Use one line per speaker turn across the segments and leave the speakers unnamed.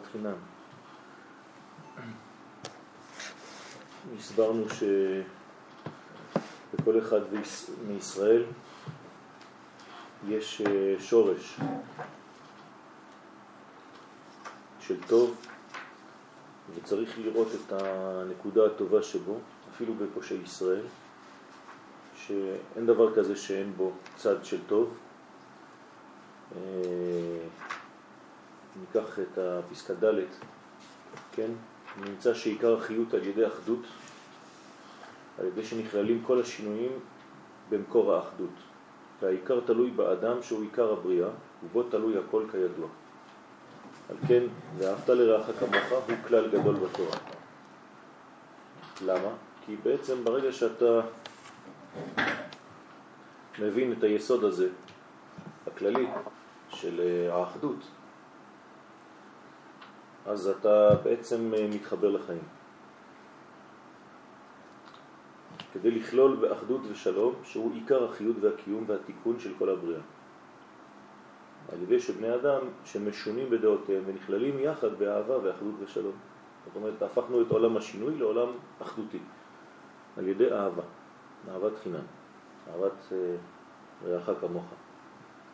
אהבת חינם. הסברנו שבכל אחד מישראל יש אה, שורש של טוב וצריך לראות את הנקודה הטובה שבו, אפילו בפושעי ישראל, שאין דבר כזה שאין בו צד של טוב. ניקח את הפסקה ד', כן? נמצא שעיקר החיות על ידי אחדות, על ידי שנכללים כל השינויים במקור האחדות. והעיקר תלוי באדם שהוא עיקר הבריאה, ובו תלוי הכל כידוע. על כן, ואהבת לרעך כמוך הוא כלל גדול בתורה. למה? כי בעצם ברגע שאתה מבין את היסוד הזה, הכללי, של אה, האחדות, אז אתה בעצם אה, מתחבר לחיים. כדי לכלול באחדות ושלום, שהוא עיקר החיות והקיום והתיקון של כל הבריאה. על ידי שבני אדם שמשונים בדעותיהם ונכללים יחד באהבה ואחדות ושלום. זאת אומרת, הפכנו את עולם השינוי לעולם אחדותי, על ידי אהבה, אהבת חינם, אהבת אה, רעך כמוך.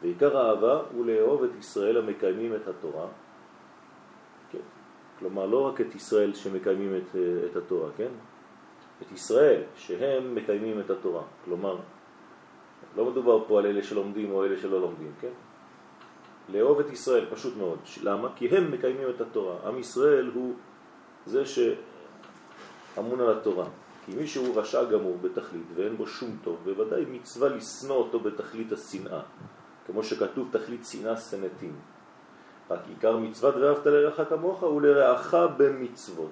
ועיקר האהבה הוא לאהוב את ישראל המקיימים את התורה. כלומר לא רק את ישראל שמקיימים את, אה, את התורה, כן? את ישראל שהם מקיימים את התורה, כלומר לא מדובר פה על אלה שלומדים או אלה שלא לומדים, כן? לאהוב את ישראל, פשוט מאוד. למה? כי הם מקיימים את התורה. עם ישראל הוא זה שאמון על התורה. כי מי שהוא רשע גמור בתכלית ואין בו שום טוב, בוודאי מצווה לשנוא אותו בתכלית השנאה. כמו שכתוב תכלית שנאה סנטים. רק עיקר מצוות ואהבת לרעך כמוך הוא לרעך במצוות.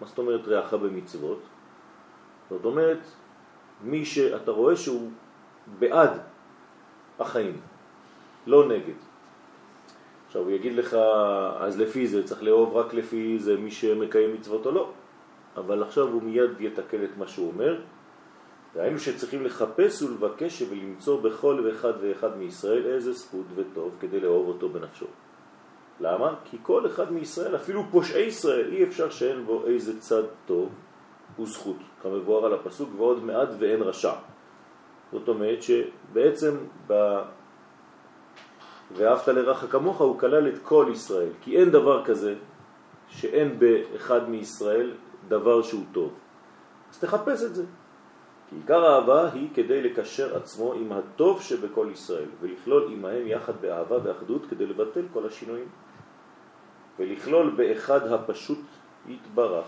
מה זאת אומרת רעך במצוות? זאת אומרת, מי שאתה רואה שהוא בעד החיים, לא נגד. עכשיו הוא יגיד לך, אז לפי זה צריך לאהוב רק לפי זה מי שמקיים מצוות או לא. אבל עכשיו הוא מיד יתקל את מה שהוא אומר. והיינו שצריכים לחפש ולבקש ולמצוא בכל ואחד ואחד מישראל איזה זכות וטוב כדי לאהוב אותו בנפשו. למה? כי כל אחד מישראל, אפילו פושעי ישראל, אי אפשר שאין בו איזה צד טוב וזכות, כמבואר על הפסוק, ועוד מעט ואין רשע. זאת אומרת שבעצם ב... ואהבת לרעך כמוך הוא כלל את כל ישראל, כי אין דבר כזה שאין באחד מישראל דבר שהוא טוב. אז תחפש את זה. כי עיקר האהבה היא כדי לקשר עצמו עם הטוב שבכל ישראל, ולכלול עמהם יחד באהבה ואחדות כדי לבטל כל השינויים. ולכלול באחד הפשוט יתברך.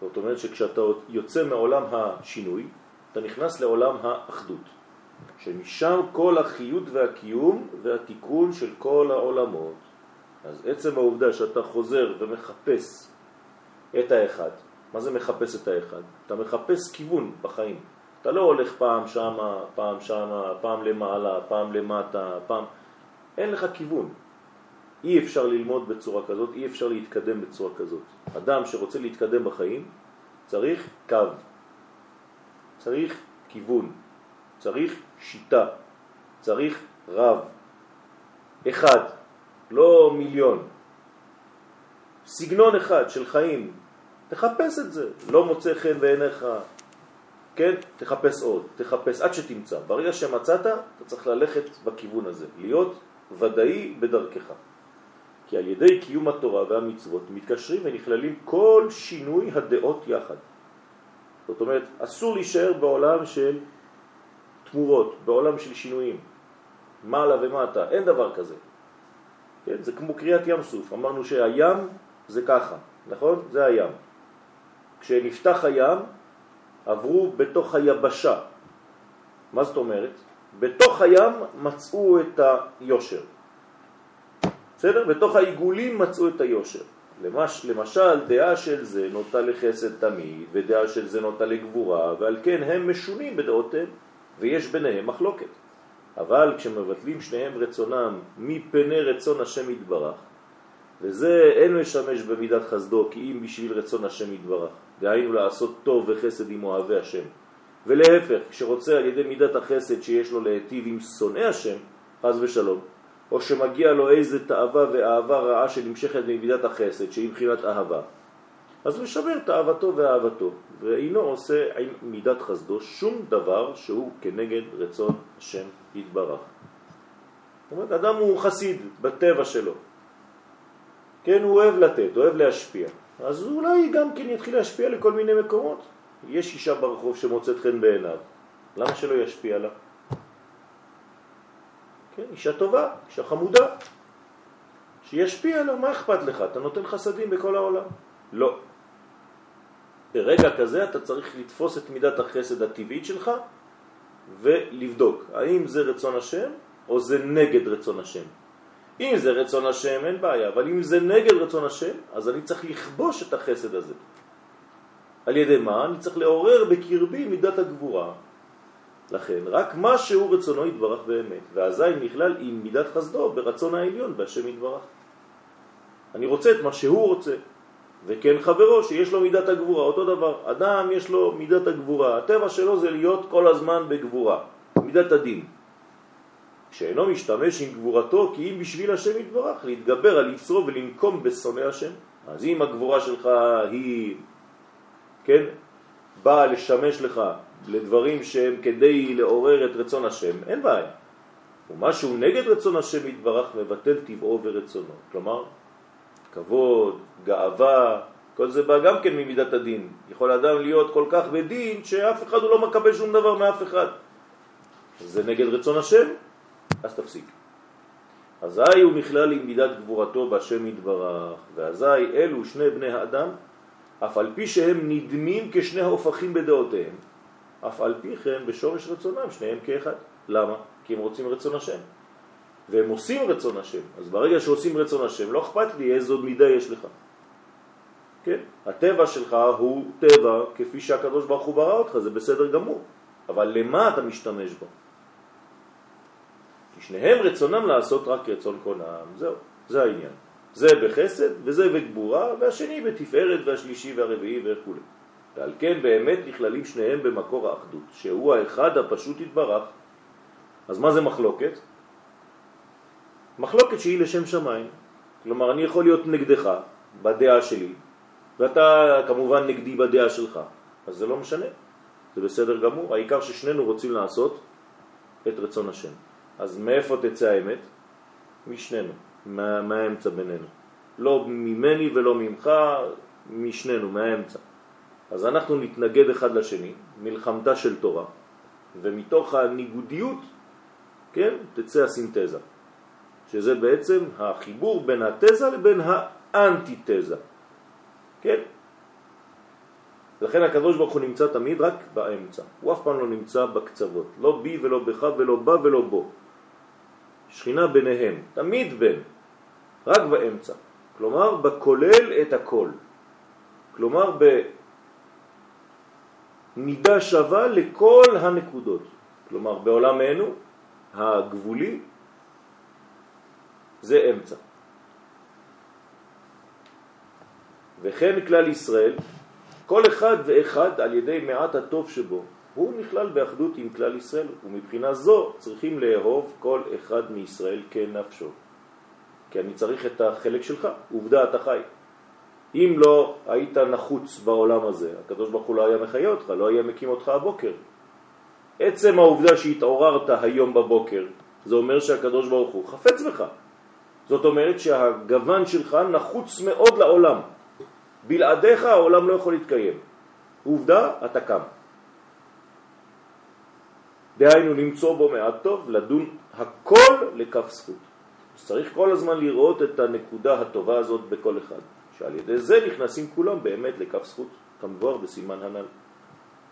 זאת אומרת שכשאתה יוצא מעולם השינוי, אתה נכנס לעולם האחדות. שמשם כל החיות והקיום והתיקון של כל העולמות. אז עצם העובדה שאתה חוזר ומחפש את האחד, מה זה מחפש את האחד? אתה מחפש כיוון בחיים. אתה לא הולך פעם שמה, פעם שמה, פעם למעלה, פעם למטה, פעם... אין לך כיוון. אי אפשר ללמוד בצורה כזאת, אי אפשר להתקדם בצורה כזאת. אדם שרוצה להתקדם בחיים צריך קו, צריך כיוון, צריך שיטה, צריך רב, אחד, לא מיליון. סגנון אחד של חיים, תחפש את זה, לא מוצא חן בעיניך, כן? תחפש עוד, תחפש עד שתמצא. ברגע שמצאת, אתה צריך ללכת בכיוון הזה, להיות ודאי בדרכך. כי על ידי קיום התורה והמצוות מתקשרים ונכללים כל שינוי הדעות יחד. זאת אומרת, אסור להישאר בעולם של תמורות, בעולם של שינויים, מעלה ומטה, אין דבר כזה. כן? זה כמו קריאת ים סוף, אמרנו שהים זה ככה, נכון? זה הים. כשנפתח הים, עברו בתוך היבשה. מה זאת אומרת? בתוך הים מצאו את היושר. בסדר? בתוך העיגולים מצאו את היושר. למש, למשל, דעה של זה נוטה לחסד תמיד, ודעה של זה נוטה לגבורה, ועל כן הם משונים בדעותיהם, ויש ביניהם מחלוקת. אבל כשמבטלים שניהם רצונם מפני רצון השם יתברך, וזה אין משמש במידת חסדו כי אם בשביל רצון השם יתברך, דהיינו לעשות טוב וחסד עם אוהבי השם. ולהפך, כשרוצה על ידי מידת החסד שיש לו להיטיב עם שונאי השם, חז ושלום, או שמגיע לו איזה תאווה ואהבה רעה שנמשכת ממידת החסד, שהיא מבחינת אהבה, אז משמר את אהבתו ואהבתו, ואינו עושה עם מידת חסדו שום דבר שהוא כנגד רצון השם יתברך. זאת אומרת, אדם הוא חסיד בטבע שלו. כן, הוא אוהב לתת, אוהב להשפיע. אז אולי גם כן יתחיל להשפיע לכל מיני מקומות. יש אישה ברחוב שמוצאת חן בעיניו, למה שלא ישפיע לה? כן, אישה טובה, אישה חמודה, שישפיע לה, מה אכפת לך? אתה נותן חסדים בכל העולם. לא. ברגע כזה אתה צריך לתפוס את מידת החסד הטבעית שלך ולבדוק האם זה רצון השם או זה נגד רצון השם. אם זה רצון השם אין בעיה, אבל אם זה נגד רצון השם, אז אני צריך לכבוש את החסד הזה. על ידי מה? אני צריך לעורר בקרבי מידת הגבורה. לכן, רק מה שהוא רצונו יתברך באמת, ואזי נכלל עם מידת חסדו ברצון העליון בהשם יתברך. אני רוצה את מה שהוא רוצה, וכן חברו שיש לו מידת הגבורה, אותו דבר. אדם יש לו מידת הגבורה, הטבע שלו זה להיות כל הזמן בגבורה, מידת הדין. שאינו משתמש עם גבורתו כי אם בשביל השם יתברך, להתגבר על יצרו ולנקום בשונא השם. אז אם הגבורה שלך היא, כן, באה לשמש לך לדברים שהם כדי לעורר את רצון השם, אין בעיה. ומשהו נגד רצון השם יתברך מבטל טבעו ורצונו. כלומר, כבוד, גאווה, כל זה בא גם כן ממידת הדין. יכול אדם להיות כל כך בדין שאף אחד הוא לא מקבל שום דבר מאף אחד. זה נגד רצון השם, אז תפסיק. אזי הוא נכלל עם מידת גבורתו בהשם יתברך, ואזי אלו שני בני האדם, אף על פי שהם נדמים כשני ההופכים בדעותיהם, אף על פי כן בשורש רצונם שניהם כאחד. למה? כי הם רוצים רצון השם. והם עושים רצון השם. אז ברגע שעושים רצון השם, לא אכפת לי איזו מידה יש לך. כן? הטבע שלך הוא טבע כפי שהקדוש ברוך הוא ברא אותך, זה בסדר גמור. אבל למה אתה משתמש בו? כי שניהם רצונם לעשות רק רצון קונם, זהו, זה העניין. זה בחסד וזה בגבורה, והשני בתפארת והשלישי והרביעי וכו'. ועל כן באמת נכללים שניהם במקור האחדות, שהוא האחד הפשוט התברך. אז מה זה מחלוקת? מחלוקת שהיא לשם שמיים. כלומר, אני יכול להיות נגדך בדעה שלי, ואתה כמובן נגדי בדעה שלך, אז זה לא משנה, זה בסדר גמור. העיקר ששנינו רוצים לעשות את רצון השם. אז מאיפה תצא האמת? משנינו, מה, מהאמצע בינינו. לא ממני ולא ממך, משנינו, מהאמצע. אז אנחנו נתנגד אחד לשני, מלחמתה של תורה, ומתוך הניגודיות, כן, תצא הסינתזה, שזה בעצם החיבור בין התזה לבין האנטיתזה, כן? לכן הקדוש ברוך הוא נמצא תמיד רק באמצע, הוא אף פעם לא נמצא בקצוות, לא בי ולא בך ולא בה ולא בו. שכינה ביניהם, תמיד בין, רק באמצע. כלומר, בכולל את הכל. כלומר, במידה שווה לכל הנקודות. כלומר, בעולמנו הגבולי זה אמצע. וכן כלל ישראל, כל אחד ואחד על ידי מעט הטוב שבו, הוא נכלל באחדות עם כלל ישראל, ומבחינה זו צריכים לאהוב כל אחד מישראל כנפשו. כי אני צריך את החלק שלך, עובדה אתה חי. אם לא היית נחוץ בעולם הזה, הקדוש ברוך הוא לא היה מחיה אותך, לא היה מקים אותך הבוקר. עצם העובדה שהתעוררת היום בבוקר, זה אומר שהקדוש ברוך הוא חפץ בך. זאת אומרת שהגוון שלך נחוץ מאוד לעולם. בלעדיך העולם לא יכול להתקיים. עובדה, אתה קם. דהיינו למצוא בו מעט טוב, לדון הכל לכף זכות. צריך כל הזמן לראות את הנקודה הטובה הזאת בכל אחד, שעל ידי זה נכנסים כולם באמת לכף זכות, כמבואר בסימן הנ"ל.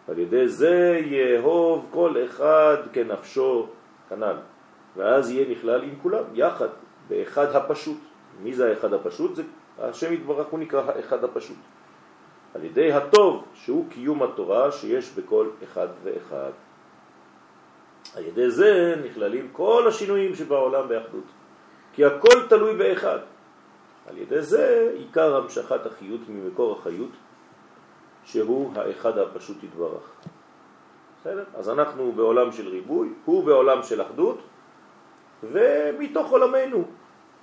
על ידי זה יאהוב כל אחד כנפשו כנ"ל, ואז יהיה נכלל עם כולם, יחד, באחד הפשוט. מי זה האחד הפשוט? זה השם יתברך הוא נקרא האחד הפשוט. על ידי הטוב שהוא קיום התורה שיש בכל אחד ואחד. על ידי זה נכללים כל השינויים שבעולם באחדות. כי הכל תלוי באחד. על ידי זה עיקר המשכת החיות ממקור החיות, שהוא האחד הפשוט יתברך. בסדר? אז אנחנו בעולם של ריבוי, הוא בעולם של אחדות, ומתוך עולמנו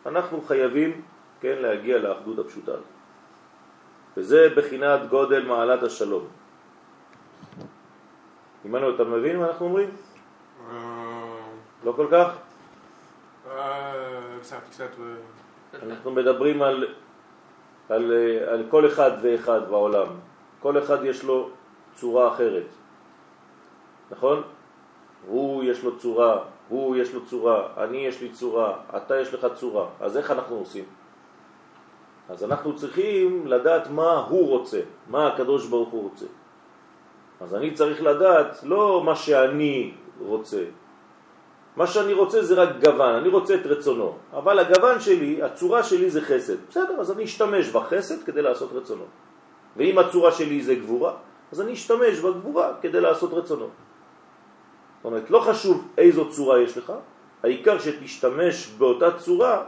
אנחנו חייבים כן, להגיע לאחדות הפשוטה הזאת. וזה בחינת גודל מעלת השלום. אימנו, אתה מבין מה אנחנו אומרים?
אה,
לא כל כך?
אה, קצת, קצת.
אנחנו מדברים על, על, על כל אחד ואחד בעולם. כל אחד יש לו צורה אחרת, נכון? הוא יש לו צורה, הוא יש לו צורה, אני יש לי צורה, אתה יש לך צורה. אז איך אנחנו עושים? אז אנחנו צריכים לדעת מה הוא רוצה, מה הקדוש ברוך הוא רוצה. אז אני צריך לדעת לא מה שאני רוצה. מה שאני רוצה זה רק גוון, אני רוצה את רצונו. אבל הגוון שלי, הצורה שלי זה חסד. בסדר, אז אני אשתמש בחסד כדי לעשות רצונו. ואם הצורה שלי זה גבורה, אז אני אשתמש בגבורה כדי לעשות רצונו. זאת אומרת, לא חשוב איזו צורה יש לך, העיקר שתשתמש באותה צורה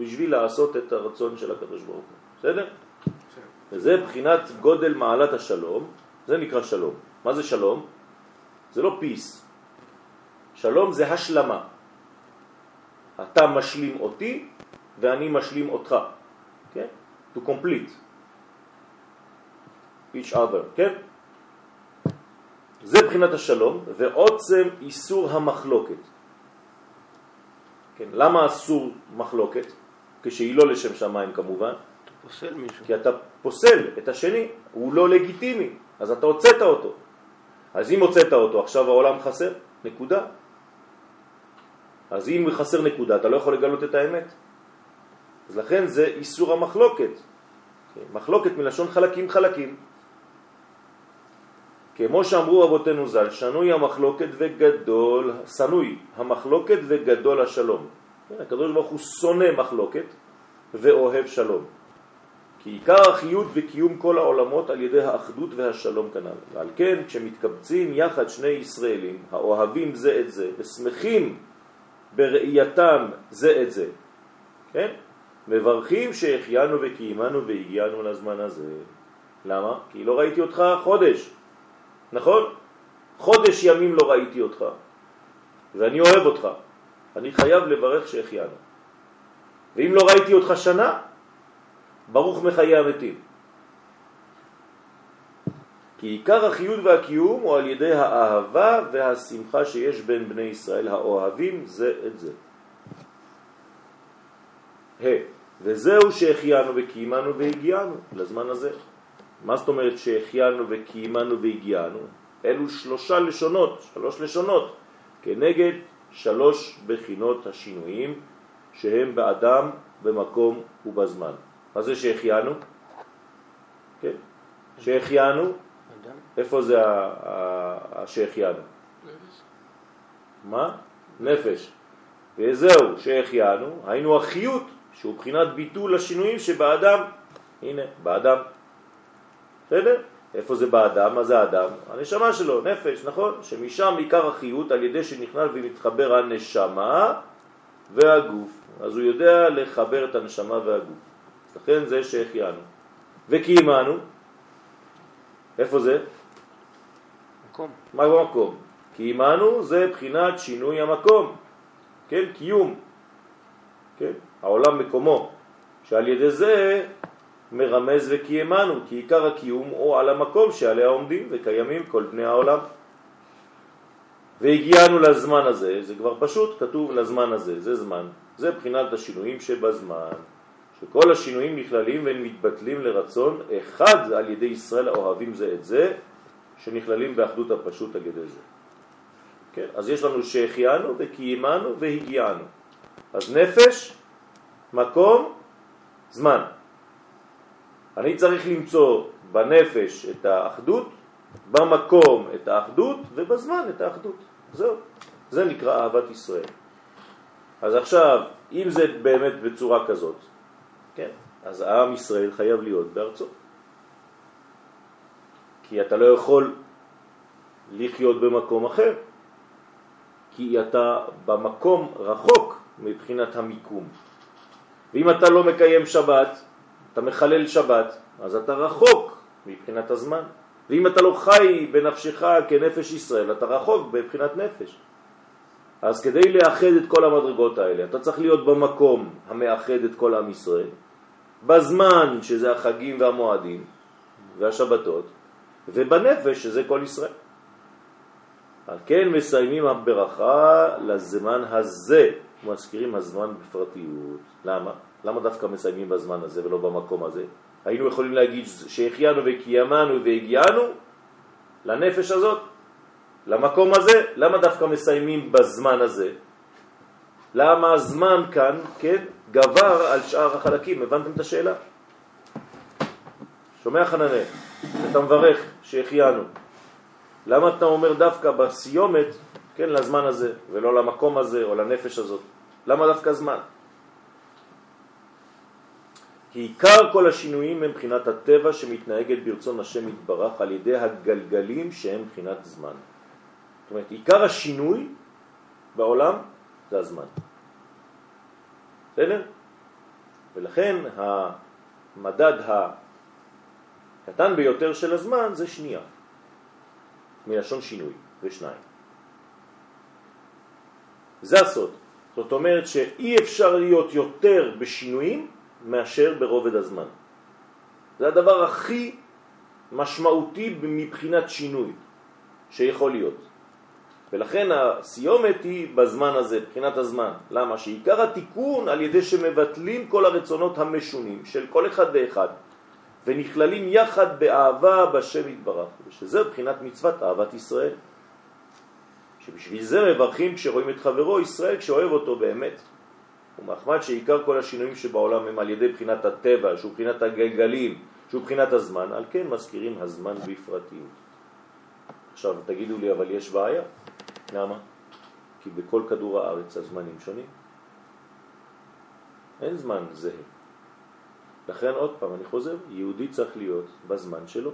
בשביל לעשות את הרצון של הקדוש ברוך הוא. בסדר? וזה בחינת גודל מעלת השלום, זה נקרא שלום. מה זה שלום? זה לא פיס. שלום זה השלמה. אתה משלים אותי ואני משלים אותך. כן? To complete each other, כן? זה בחינת השלום ועוצם איסור המחלוקת. כן, למה אסור מחלוקת? כשהיא לא לשם שמיים כמובן.
אתה פוסל מישהו.
כי אתה פוסל את השני, הוא לא לגיטימי, אז אתה הוצאת אותו. אז אם הוצאת אותו, עכשיו העולם חסר, נקודה. אז אם חסר נקודה, אתה לא יכול לגלות את האמת. אז לכן זה איסור המחלוקת. מחלוקת מלשון חלקים חלקים. כמו שאמרו אבותינו ז"ל, שנוי המחלוקת וגדול, שנוי המחלוקת וגדול השלום. כן, הקדוש ברוך הוא שונא מחלוקת ואוהב שלום. כי עיקר החיות וקיום כל העולמות על ידי האחדות והשלום כנ"ל. ועל כן, כשמתקבצים יחד שני ישראלים, האוהבים זה את זה, ושמחים בראייתם זה את זה, כן? מברכים שהחיינו וקיימנו והגיענו לזמן הזה. למה? כי לא ראיתי אותך חודש, נכון? חודש ימים לא ראיתי אותך, ואני אוהב אותך. אני חייב לברך שהחיינו. ואם לא ראיתי אותך שנה, ברוך מחיי המתים. כי עיקר החיות והקיום הוא על ידי האהבה והשמחה שיש בין בני ישראל האוהבים זה את זה. ה. וזהו שהחיינו וקיימנו והגיענו לזמן הזה. מה זאת אומרת שהחיינו וקיימנו והגיענו? אלו שלושה לשונות, שלוש לשונות, כנגד שלוש בחינות השינויים שהם באדם, במקום ובזמן. מה זה שהחיינו? כן? שהחיינו, איפה זה שהחיינו? מה? נפש. וזהו, שהחיינו, היינו החיות, שהוא בחינת ביטול השינויים שבאדם, הנה, באדם. בסדר? איפה זה באדם? מה זה האדם? הנשמה שלו, נפש, נכון? שמשם עיקר החיות על ידי שנכנס ומתחבר הנשמה והגוף. אז הוא יודע לחבר את הנשמה והגוף. לכן זה שהחיינו. וקיימנו, איפה זה?
מקום.
מה במקום? קיימנו זה בחינת שינוי המקום, כן? קיום, כן? העולם מקומו, שעל ידי זה מרמז וקיימנו, כי עיקר הקיום הוא על המקום שעליה עומדים וקיימים כל בני העולם. והגיענו לזמן הזה, זה כבר פשוט, כתוב לזמן הזה, זה זמן, זה בחינת השינויים שבזמן, שכל השינויים נכללים והם מתבטלים לרצון אחד על ידי ישראל האוהבים זה את זה, שנכללים באחדות הפשוט על ידי זה. כן? אז יש לנו שהחיינו וקיימנו והגיענו. אז נפש, מקום, זמן. אני צריך למצוא בנפש את האחדות, במקום את האחדות ובזמן את האחדות. זהו. זה נקרא אהבת ישראל. אז עכשיו, אם זה באמת בצורה כזאת, כן, אז העם ישראל חייב להיות בארצו. כי אתה לא יכול לחיות במקום אחר, כי אתה במקום רחוק מבחינת המיקום. ואם אתה לא מקיים שבת, אתה מחלל שבת, אז אתה רחוק מבחינת הזמן. ואם אתה לא חי בנפשך כנפש ישראל, אתה רחוק מבחינת נפש. אז כדי לאחד את כל המדרגות האלה, אתה צריך להיות במקום המאחד את כל עם ישראל, בזמן שזה החגים והמועדים והשבתות, ובנפש שזה כל ישראל. על כן מסיימים הברכה לזמן הזה, מזכירים הזמן בפרטיות. למה? למה דווקא מסיימים בזמן הזה ולא במקום הזה? היינו יכולים להגיד שהחיינו וקיימנו והגיענו לנפש הזאת, למקום הזה, למה דווקא מסיימים בזמן הזה? למה הזמן כאן, כן, גבר על שאר החלקים? הבנתם את השאלה? שומע חננה, אתה מברך שהחיינו. למה אתה אומר דווקא בסיומת, כן, לזמן הזה, ולא למקום הזה או לנפש הזאת? למה דווקא זמן? כי עיקר כל השינויים הם מבחינת הטבע שמתנהגת ברצון השם יתברך על ידי הגלגלים שהם מבחינת זמן. זאת אומרת, עיקר השינוי בעולם זה הזמן. בסדר? ולכן המדד הקטן ביותר של הזמן זה שנייה, מלשון שינוי, ושניים. זה הסוד. זאת אומרת שאי אפשר להיות יותר בשינויים מאשר ברובד הזמן. זה הדבר הכי משמעותי מבחינת שינוי שיכול להיות. ולכן הסיומת היא בזמן הזה, מבחינת הזמן. למה? שעיקר התיקון על ידי שמבטלים כל הרצונות המשונים של כל אחד ואחד ונכללים יחד באהבה בשם יתברך, ושזה מבחינת מצוות אהבת ישראל. שבשביל זה מברכים כשרואים את חברו ישראל כשאוהב אותו באמת. ומחמד שעיקר כל השינויים שבעולם הם על ידי בחינת הטבע, שהוא בחינת הגלגלים, שהוא בחינת הזמן, על כן מזכירים הזמן בפרטיות. עכשיו תגידו לי, אבל יש בעיה. למה? כי בכל כדור הארץ הזמנים שונים. אין זמן זהה. לכן עוד פעם, אני חוזר, יהודי צריך להיות בזמן שלו.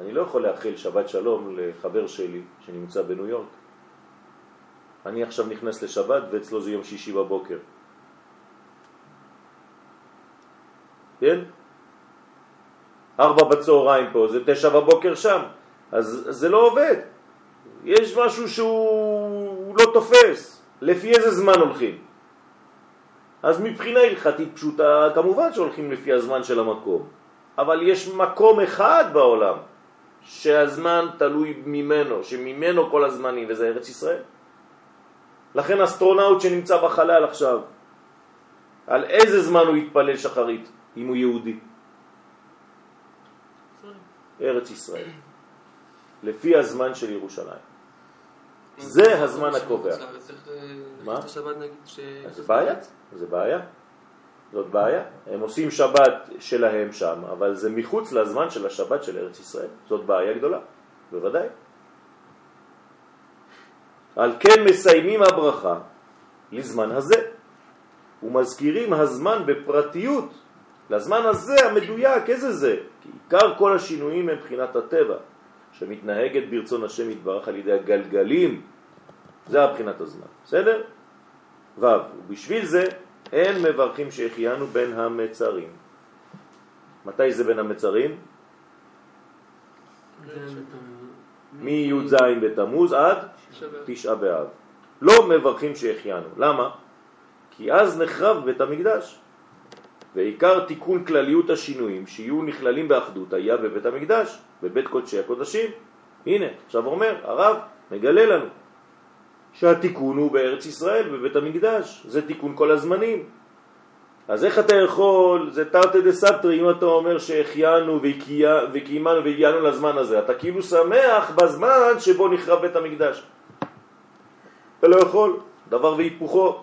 אני לא יכול לאחל שבת שלום לחבר שלי שנמצא בניו יורק. אני עכשיו נכנס לשבת ואצלו זה יום שישי בבוקר. כן? ארבע בצהריים פה, זה תשע בבוקר שם. אז זה לא עובד. יש משהו שהוא לא תופס. לפי איזה זמן הולכים? אז מבחינה הלכתית פשוטה, כמובן שהולכים לפי הזמן של המקום. אבל יש מקום אחד בעולם שהזמן תלוי ממנו, שממנו כל הזמנים, וזה ארץ ישראל. לכן אסטרונאוט שנמצא בחלל עכשיו, על איזה זמן הוא יתפלל שחרית, אם הוא יהודי? ארץ ישראל. לפי הזמן של ירושלים. זה הזמן הקובע. מה? זה בעיה, זה בעיה. זאת בעיה. הם עושים שבת שלהם שם, אבל זה מחוץ לזמן של השבת של ארץ ישראל. זאת בעיה גדולה, בוודאי. על כן מסיימים הברכה לזמן הזה, ומזכירים הזמן בפרטיות, לזמן הזה המדויק, איזה זה? כי עיקר כל השינויים הם מבחינת הטבע. שמתנהגת ברצון השם יתברך על ידי הגלגלים, זה הבחינת הזמן, בסדר? ו' ובשביל זה אין מברכים שהחיינו בין המצרים. מתי זה בין המצרים? מי"ז בתמוז עד תשעה באב. לא מברכים שהחיינו. למה? כי אז נחרב בית המקדש. ועיקר תיקון כלליות השינויים שיהיו נכללים באחדות היה בבית המקדש. בבית קודשי הקודשים. הנה, עכשיו אומר, הרב מגלה לנו שהתיקון הוא בארץ ישראל, בבית המקדש, זה תיקון כל הזמנים. אז איך אתה יכול, זה תרתי דה סבתרי, אם אתה אומר שהחיינו וקיימנו והגיענו לזמן הזה, אתה כאילו שמח בזמן שבו נחרב בית המקדש. אתה לא יכול, דבר והיפוכו.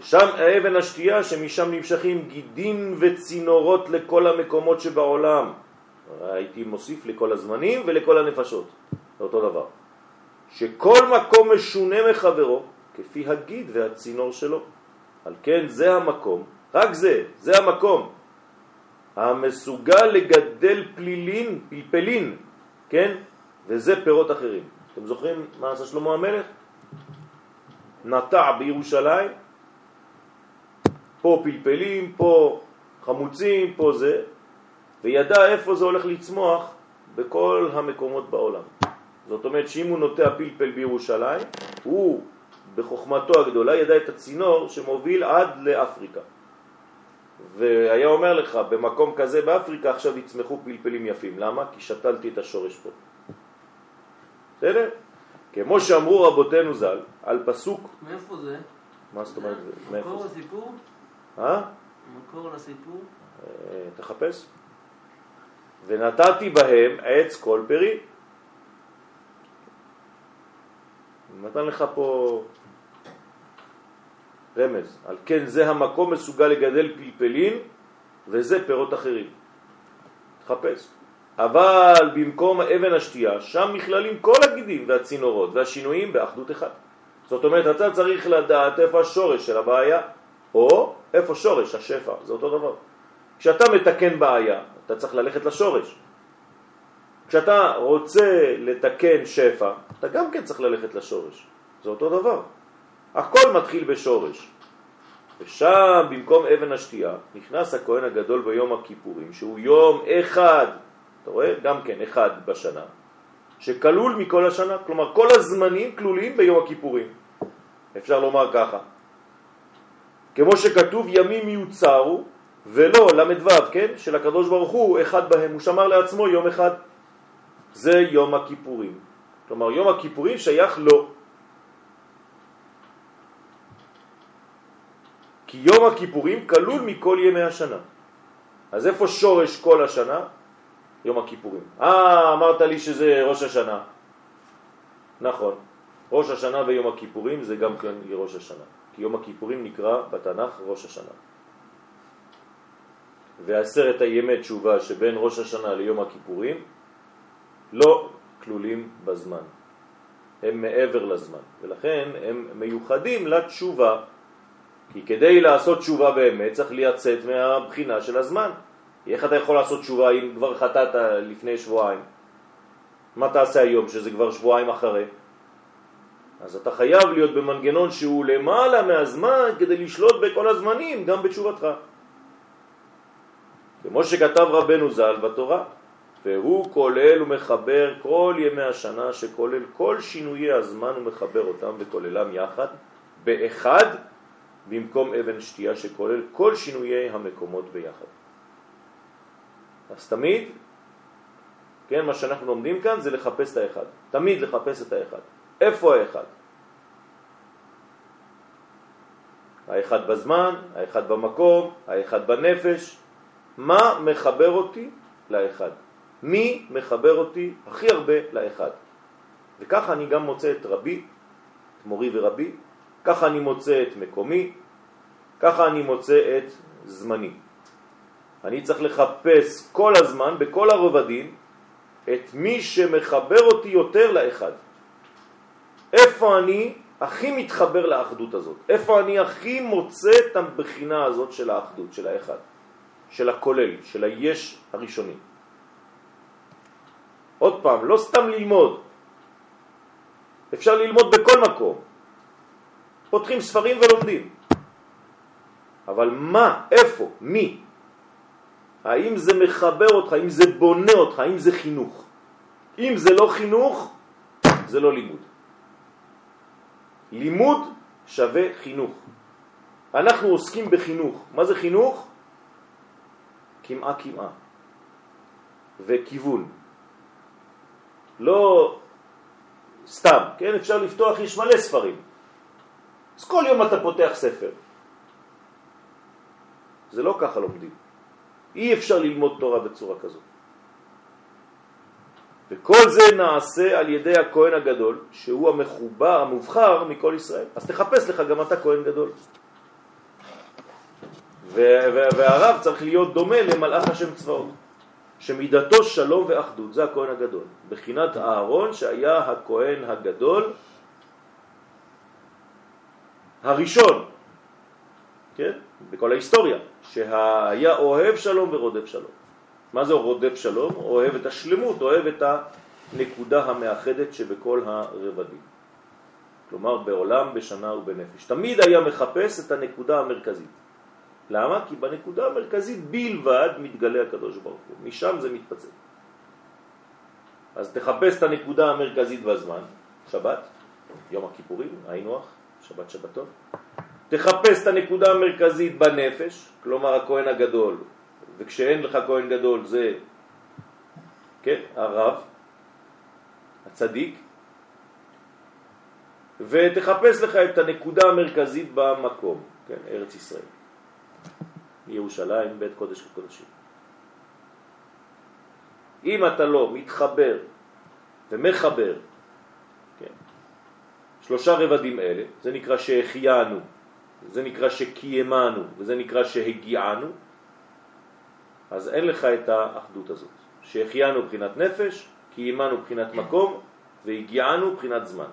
ששם האבן השתייה שמשם נמשכים גידים וצינורות לכל המקומות שבעולם. הייתי מוסיף לכל הזמנים ולכל הנפשות, זה אותו דבר. שכל מקום משונה מחברו, כפי הגיד והצינור שלו. על כן זה המקום, רק זה, זה המקום, המסוגל לגדל פלילין, פלפלין, כן? וזה פירות אחרים. אתם זוכרים מה עשה שלמה המלך? נטע בירושלים, פה פלפלים, פה חמוצים, פה זה, וידע איפה זה הולך לצמוח בכל המקומות בעולם. זאת אומרת שאם הוא נוטע פלפל בירושלים, הוא בחוכמתו הגדולה ידע את הצינור שמוביל עד לאפריקה. והיה אומר לך, במקום כזה באפריקה עכשיו יצמחו פלפלים יפים. למה? כי שתלתי את השורש פה. בסדר? כמו שאמרו רבותינו ז"ל, על פסוק...
מאיפה זה?
מה זאת אומרת? מאיפה זה? אה?
מקור לסיפור?
אה, תחפש. ונתתי בהם עץ כל פרי. נתן לך פה רמז. על כן זה המקום מסוגל לגדל פלפלים וזה פירות אחרים. תחפש. אבל במקום אבן השתייה, שם נכללים כל הגידים והצינורות והשינויים באחדות אחד. זאת אומרת, אתה צריך לדעת איפה השורש של הבעיה, או איפה שורש השפע, זה אותו דבר. כשאתה מתקן בעיה, אתה צריך ללכת לשורש. כשאתה רוצה לתקן שפע, אתה גם כן צריך ללכת לשורש. זה אותו דבר. הכל מתחיל בשורש. ושם, במקום אבן השתייה, נכנס הכהן הגדול ביום הכיפורים, שהוא יום אחד, אתה רואה? גם כן אחד בשנה, שכלול מכל השנה, כלומר כל הזמנים כלולים ביום הכיפורים. אפשר לומר ככה. כמו שכתוב ימים מיוצרו, ולא למדו, כן, של הקדוש ברוך הוא, אחד בהם, הוא שמר לעצמו יום אחד. זה יום הכיפורים. כלומר, יום הכיפורים שייך לו. כי יום הכיפורים כלול מכל ימי השנה. אז איפה שורש כל השנה? יום הכיפורים. אה, אמרת לי שזה ראש השנה. נכון. ראש השנה ויום הכיפורים זה גם כן ראש השנה. יום הכיפורים נקרא בתנ"ך ראש השנה. ועשרת הימי תשובה שבין ראש השנה ליום הכיפורים לא כלולים בזמן. הם מעבר לזמן, ולכן הם מיוחדים לתשובה. כי כדי לעשות תשובה באמת צריך לייצאת מהבחינה של הזמן. איך אתה יכול לעשות תשובה אם כבר חטאת לפני שבועיים? מה תעשה היום שזה כבר שבועיים אחרי? אז אתה חייב להיות במנגנון שהוא למעלה מהזמן כדי לשלוט בכל הזמנים, גם בתשובתך. כמו שכתב רבנו ז"ל בתורה, והוא כולל ומחבר כל ימי השנה שכולל כל שינויי הזמן ומחבר אותם וכוללם יחד באחד במקום אבן שתייה שכולל כל שינויי המקומות ביחד. אז תמיד, כן, מה שאנחנו לומדים כאן זה לחפש את האחד. תמיד לחפש את האחד. איפה האחד? האחד בזמן, האחד במקום, האחד בנפש. מה מחבר אותי לאחד? מי מחבר אותי הכי הרבה לאחד? וככה אני גם מוצא את רבי, את מורי ורבי, ככה אני מוצא את מקומי, ככה אני מוצא את זמני. אני צריך לחפש כל הזמן, בכל הרובדים, את מי שמחבר אותי יותר לאחד. איפה אני הכי מתחבר לאחדות הזאת? איפה אני הכי מוצא את הבחינה הזאת של האחדות, של האחד, של הכולל, של היש הראשוני? עוד פעם, לא סתם ללמוד. אפשר ללמוד בכל מקום. פותחים ספרים ולומדים. אבל מה, איפה, מי? האם זה מחבר אותך, האם זה בונה אותך, האם זה חינוך? אם זה לא חינוך, זה לא לימוד. לימוד שווה חינוך. אנחנו עוסקים בחינוך. מה זה חינוך? כמעה כמעה וכיוון. לא סתם, כן? אפשר לפתוח, יש מלא ספרים. אז כל יום אתה פותח ספר. זה לא ככה לומדים. אי אפשר ללמוד תורה בצורה כזאת. וכל זה נעשה על ידי הכהן הגדול, שהוא המחובר, המובחר מכל ישראל. אז תחפש לך גם אתה כהן גדול. והרב צריך להיות דומה למלאך השם צבאות, שמידתו שלום ואחדות, זה הכהן הגדול. בחינת הארון שהיה הכהן הגדול הראשון, כן? בכל ההיסטוריה, שהיה אוהב שלום ורודף שלום. מה זה רודף שלום? אוהב את השלמות, אוהב את הנקודה המאחדת שבכל הרבדים. כלומר בעולם, בשנה ובנפש. תמיד היה מחפש את הנקודה המרכזית. למה? כי בנקודה המרכזית בלבד מתגלה הקדוש ברוך הוא. משם זה מתפצל. אז תחפש את הנקודה המרכזית בזמן, שבת, יום הכיפורים, היינו הך, שבת שבתון. תחפש את הנקודה המרכזית בנפש, כלומר הכהן הגדול, וכשאין לך כהן גדול זה, כן, הרב, הצדיק, ותחפש לך את הנקודה המרכזית במקום, כן, ארץ ישראל. ירושלים, בית קודש לקודשים. אם אתה לא מתחבר ומחבר כן, שלושה רבדים אלה, זה נקרא שהחיינו, זה נקרא שקיימנו וזה נקרא שהגיענו, אז אין לך את האחדות הזאת. שהחיינו בחינת נפש, קיימנו בחינת מקום והגיענו בחינת זמן.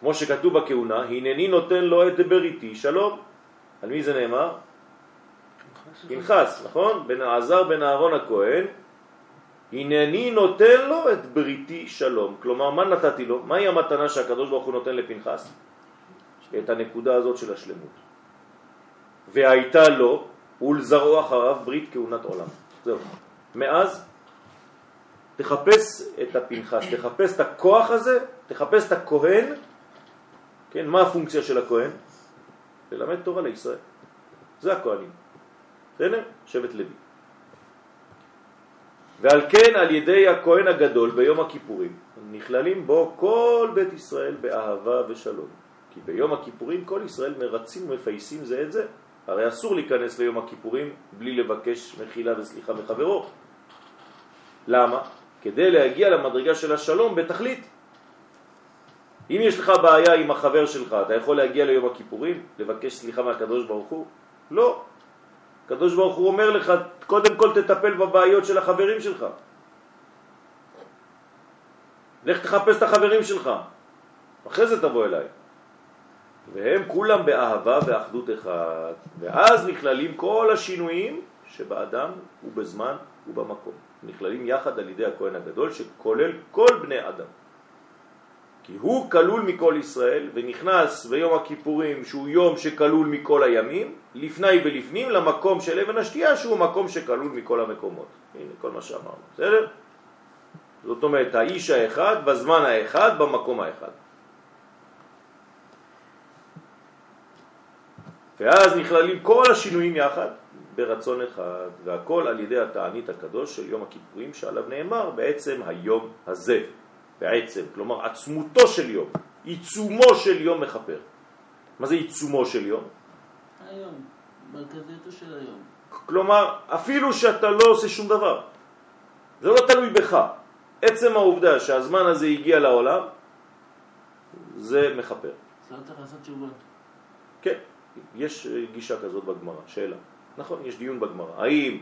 כמו שכתוב בכהונה, הנני נותן לו את בריתי שלום. על מי זה נאמר? פנחס, נכון? בן העזר בן אהרון הכהן, הנני נותן לו את בריתי שלום. כלומר, מה נתתי לו? מהי המתנה שהקדוש ברוך הוא נותן לפנחס? את הנקודה הזאת של השלמות. והייתה לו ולזרעו אחריו ברית כהונת עולם. זהו. מאז תחפש את הפנחס, תחפש את הכוח הזה, תחפש את הכהן, כן, מה הפונקציה של הכהן? ללמד תורה לישראל. זה הכהנים. בסדר? שבט לוי. ועל כן על ידי הכהן הגדול ביום הכיפורים נכללים בו כל בית ישראל באהבה ושלום. כי ביום הכיפורים כל ישראל מרצים ומפייסים זה את זה. הרי אסור להיכנס ליום הכיפורים בלי לבקש מחילה וסליחה מחברו. למה? כדי להגיע למדרגה של השלום בתכלית. אם יש לך בעיה עם החבר שלך, אתה יכול להגיע ליום הכיפורים, לבקש סליחה מהקדוש ברוך הוא? לא. הקדוש ברוך הוא אומר לך, קודם כל תטפל בבעיות של החברים שלך. לך תחפש את החברים שלך, אחרי זה תבוא אליי. והם כולם באהבה ואחדות אחד, ואז נכללים כל השינויים שבאדם ובזמן ובמקום. נכללים יחד על ידי הכהן הגדול שכולל כל בני אדם. כי הוא כלול מכל ישראל ונכנס ביום הכיפורים שהוא יום שכלול מכל הימים, לפני ולפנים למקום של אבן השתייה שהוא מקום שכלול מכל המקומות. הנה כל מה שאמרנו, בסדר? זאת אומרת האיש האחד בזמן האחד במקום האחד. ואז נכללים כל השינויים יחד ברצון אחד, והכל על ידי התענית הקדוש של יום הכיפורים שעליו נאמר בעצם היום הזה. בעצם, כלומר עצמותו של יום, עיצומו של יום מחפר. מה זה עיצומו של יום?
היום, מרכזיתו של היום.
כלומר, אפילו שאתה לא עושה שום דבר, זה לא תלוי בך. עצם העובדה שהזמן הזה הגיע לעולם, זה מחפר.
לא צריך לעשות תשובה.
כן, יש גישה כזאת בגמרא, שאלה. נכון, יש דיון בגמרא. האם,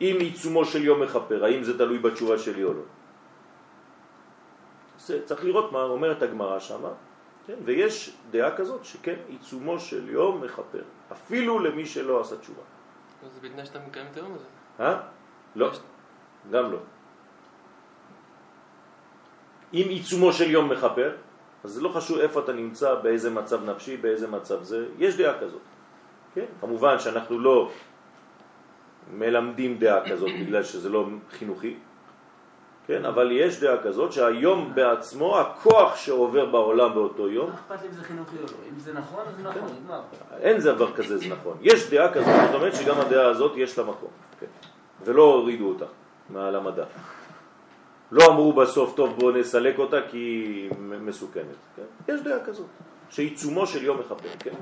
אם עיצומו של יום מחפר, האם זה תלוי בתשובה שלי או לא? זה, צריך לראות מה אומרת הגמרא שמה, כן? ויש דעה כזאת שכן, עיצומו של יום מחפר, אפילו למי שלא עשה תשובה.
זה בתנאי שאתה מקיים את היום הזה.
אה? לא, גם לא. אם עיצומו של יום מחפר, אז זה לא חשוב איפה אתה נמצא, באיזה מצב נפשי, באיזה מצב זה, יש דעה כזאת. כן? כמובן שאנחנו לא מלמדים דעה כזאת בגלל שזה לא חינוכי, כן, אבל יש דעה כזאת שהיום בעצמו, הכוח שעובר בעולם באותו יום,
לא אכפת לי אם זה חינוכי או לא. אם זה נכון, אז נכון, נגמר.
אין זה דבר כזה, זה נכון. יש דעה כזאת, זאת אומרת שגם הדעה הזאת יש לה מקום, כן. ולא הורידו אותה מעל המדע. לא אמרו בסוף, טוב בואו נסלק אותה כי היא מסוכנת. כן? יש דעה כזאת, שעיצומו של יום מחבר, כן?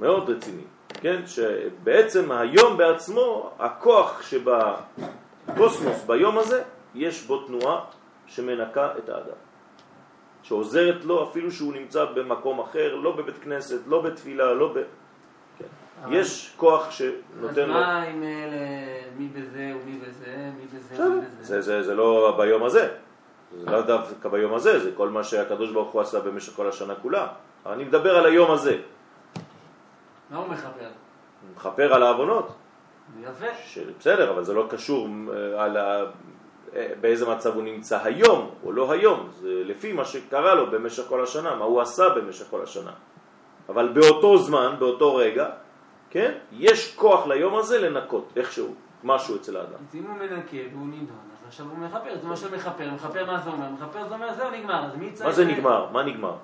מאוד רציני, כן? שבעצם היום בעצמו, הכוח שבקוסמוס ביום הזה, יש בו תנועה שמנקה את האדם. שעוזרת לו אפילו שהוא נמצא במקום אחר, לא בבית כנסת, לא בתפילה, לא ב... יש כוח
אז
שנותן לו...
מה עם מי בזה ומי בזה, מי בזה ומי
זה,
בזה?
זה, זה לא ביום הזה, זה לא דווקא ביום הזה, זה כל מה שהקדוש ברוך הוא עשה במשך כל השנה כולה. אני מדבר על היום הזה,
מה הוא מחבר?
הוא מכפר על העוונות,
יפה.
בסדר, אבל זה לא קשור אה, על ה... אה, באיזה מצב הוא נמצא היום או לא היום, זה לפי מה שקרה לו במשך כל השנה, מה הוא עשה במשך כל השנה. אבל באותו זמן, באותו רגע, כן, יש כוח ליום הזה לנקות, איכשהו. משהו אצל האדם.
אז אם הוא מנקה והוא נידון, אז עכשיו הוא מכפר, זה מה שמכפר, מכפר מה זה אומר? מכפר זה אומר זהו נגמר, אז מי צריך...
מה זה נגמר? מה נגמר?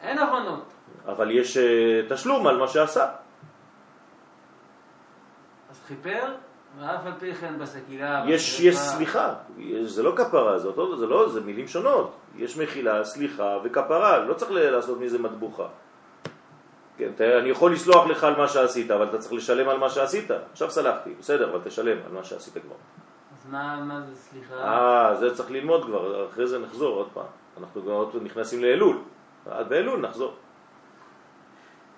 אין הבנות.
אבל יש אה, תשלום על מה שעשה.
אז כיפר, ואף על פי כן בסקילה...
יש, יש סליחה, זה לא כפרה, זה, אותו, זה לא, זה מילים שונות. יש מחילה, סליחה וכפרה, לא צריך לעשות מזה מטבוחה. כן, אתה, אני יכול לסלוח לך על מה שעשית, אבל אתה צריך לשלם על מה שעשית. עכשיו סלחתי, בסדר, אבל תשלם על מה שעשית כבר.
אז מה, מה זה סליחה?
אה, זה צריך ללמוד כבר, אחרי זה נחזור עוד פעם. אנחנו גם עוד נכנסים לאלול. עד באלול נחזור.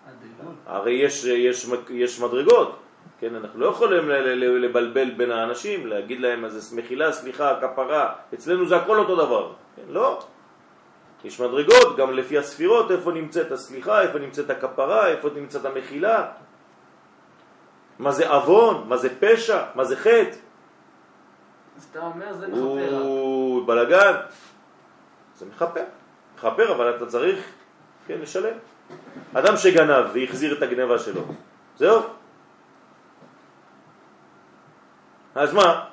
עד אלול.
הרי יש, יש, יש מדרגות, כן, אנחנו לא יכולים לבלבל בין האנשים, להגיד להם איזה מחילה, סליחה, כפרה, אצלנו זה הכל אותו דבר, כן, לא. יש מדרגות, גם לפי הספירות, איפה נמצאת הסליחה, איפה נמצאת הכפרה, איפה נמצאת המחילה, מה זה אבון, מה זה פשע, מה זה חטא,
אז אתה אומר זה מכפר.
הוא בלגן, זה מחפר, מחפר, אבל אתה צריך, כן, לשלם. אדם שגנב והחזיר את הגנבה שלו, זהו. אז מה?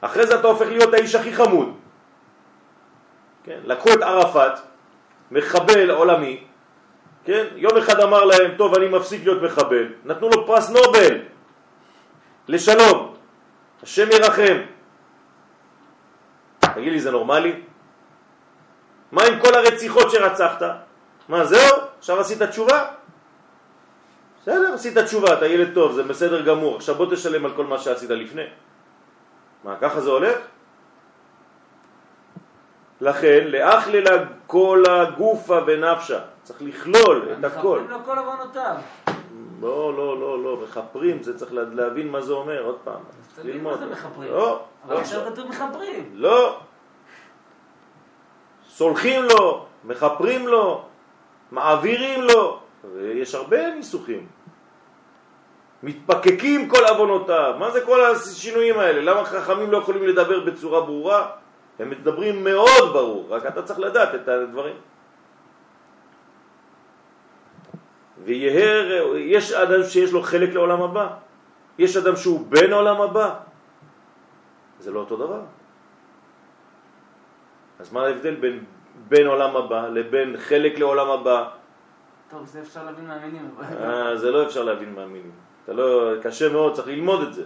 אחרי זה אתה הופך להיות האיש הכי חמוד. כן, לקחו את ערפאת, מחבל עולמי, כן, יום אחד אמר להם, טוב, אני מפסיק להיות מחבל, נתנו לו פרס נובל לשלום, השם ירחם. תגיד לי, זה נורמלי? מה עם כל הרציחות שרצחת? מה, זהו? עכשיו עשית תשובה? בסדר, עשית תשובה, אתה ילד טוב, זה בסדר גמור. עכשיו בוא תשלם על כל מה שעשית לפני. מה, ככה זה הולך? לכן, לאכללה כל הגופה ונפשה. צריך לכלול את הכל.
מכפרים לו כל עוונותיו.
לא, לא, לא, לא, מחפרים, זה צריך לה- להבין מה זה אומר, עוד פעם. צריך ללמוד.
מה זה מחפרים.
לא,
אבל
לא
עכשיו. כתוב מכפרים.
לא. סולחים לו, מחפרים לו, מעבירים לו, ויש הרבה ניסוחים. מתפקקים כל אבונותיו. מה זה כל השינויים האלה? למה חכמים לא יכולים לדבר בצורה ברורה? הם מדברים מאוד ברור, רק אתה צריך לדעת את הדברים. ויהר, יש אדם שיש לו חלק לעולם הבא, יש אדם שהוא בן עולם הבא, זה לא אותו דבר. אז מה ההבדל בין בן עולם הבא לבין חלק לעולם הבא?
טוב, זה אפשר להבין מהמינים. אבל-
אה, זה לא אפשר להבין מהמילים. אתה לא, קשה מאוד, צריך ללמוד את זה.